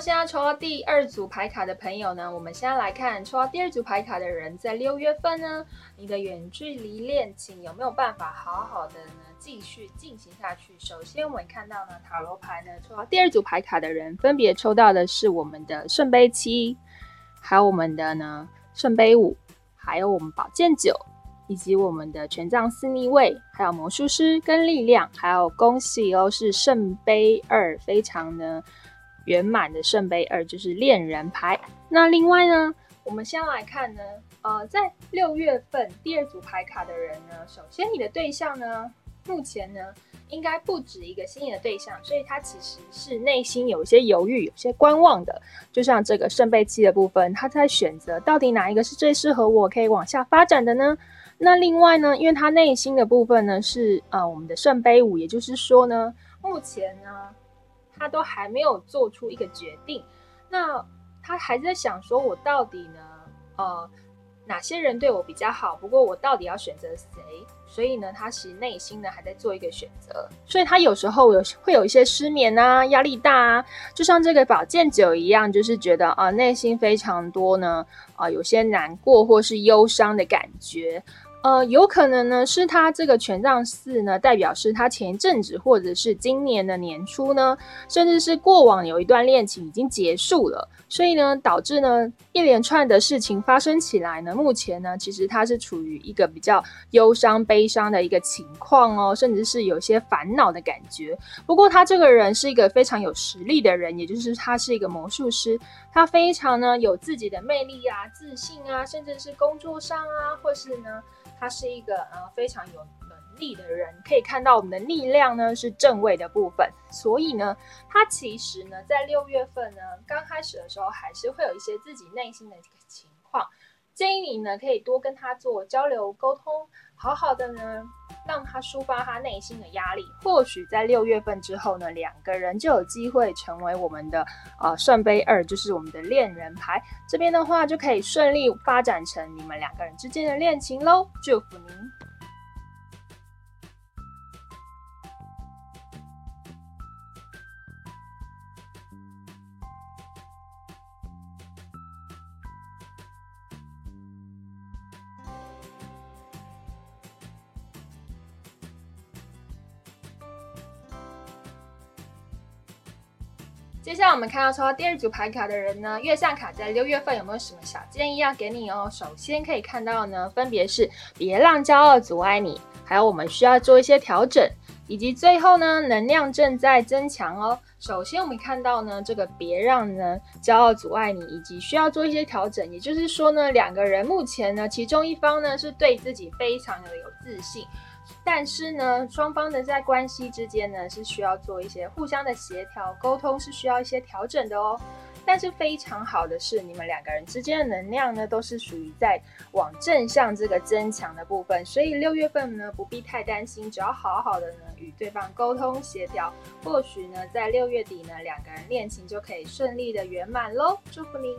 现在抽到第二组牌卡的朋友呢，我们现在来看抽到第二组牌卡的人，在六月份呢，你的远距离恋情有没有办法好好的呢继续进行下去？首先，我们看到呢，塔罗牌呢抽到第二组牌卡的人，分别抽到的是我们的圣杯七，还有我们的呢圣杯五，还有我们宝剑九，以及我们的权杖四逆位，还有魔术师跟力量，还有恭喜哦，是圣杯二，非常的。圆满的圣杯二就是恋人牌。那另外呢，我们先来看呢，呃，在六月份第二组牌卡的人呢，首先你的对象呢，目前呢应该不止一个心仪的对象，所以他其实是内心有一些犹豫、有些观望的。就像这个圣杯七的部分，他在选择到底哪一个是最适合我可以往下发展的呢？那另外呢，因为他内心的部分呢是呃我们的圣杯五，也就是说呢，目前呢。他都还没有做出一个决定，那他还在想说，我到底呢？呃，哪些人对我比较好？不过我到底要选择谁？所以呢，他其实内心呢还在做一个选择，所以他有时候有会有一些失眠啊，压力大啊，就像这个保健酒一样，就是觉得啊，内心非常多呢，啊，有些难过或是忧伤的感觉。呃，有可能呢，是他这个权杖四呢，代表是他前一阵子或者是今年的年初呢，甚至是过往有一段恋情已经结束了，所以呢，导致呢一连串的事情发生起来呢，目前呢，其实他是处于一个比较忧伤、悲伤的一个情况哦，甚至是有些烦恼的感觉。不过他这个人是一个非常有实力的人，也就是他是一个魔术师，他非常呢有自己的魅力啊、自信啊，甚至是工作上啊，或是呢。他是一个呃非常有能力的人，可以看到我们的力量呢是正位的部分，所以呢，他其实呢在六月份呢刚开始的时候还是会有一些自己内心的一个情况，建议你呢可以多跟他做交流沟通，好好的呢。让他抒发他内心的压力，或许在六月份之后呢，两个人就有机会成为我们的呃圣杯二，就是我们的恋人牌。这边的话，就可以顺利发展成你们两个人之间的恋情喽，祝福您。接下来我们看到抽到第二组牌卡的人呢，月相卡在六月份有没有什么小建议要给你哦？首先可以看到呢，分别是别让骄傲阻碍你，还有我们需要做一些调整，以及最后呢，能量正在增强哦。首先我们看到呢，这个别让呢骄傲阻碍你，以及需要做一些调整，也就是说呢，两个人目前呢，其中一方呢是对自己非常的有自信。但是呢，双方的在关系之间呢，是需要做一些互相的协调沟通，是需要一些调整的哦。但是非常好的是，你们两个人之间的能量呢，都是属于在往正向这个增强的部分，所以六月份呢，不必太担心，只要好好的呢与对方沟通协调，或许呢，在六月底呢，两个人恋情就可以顺利的圆满喽。祝福您。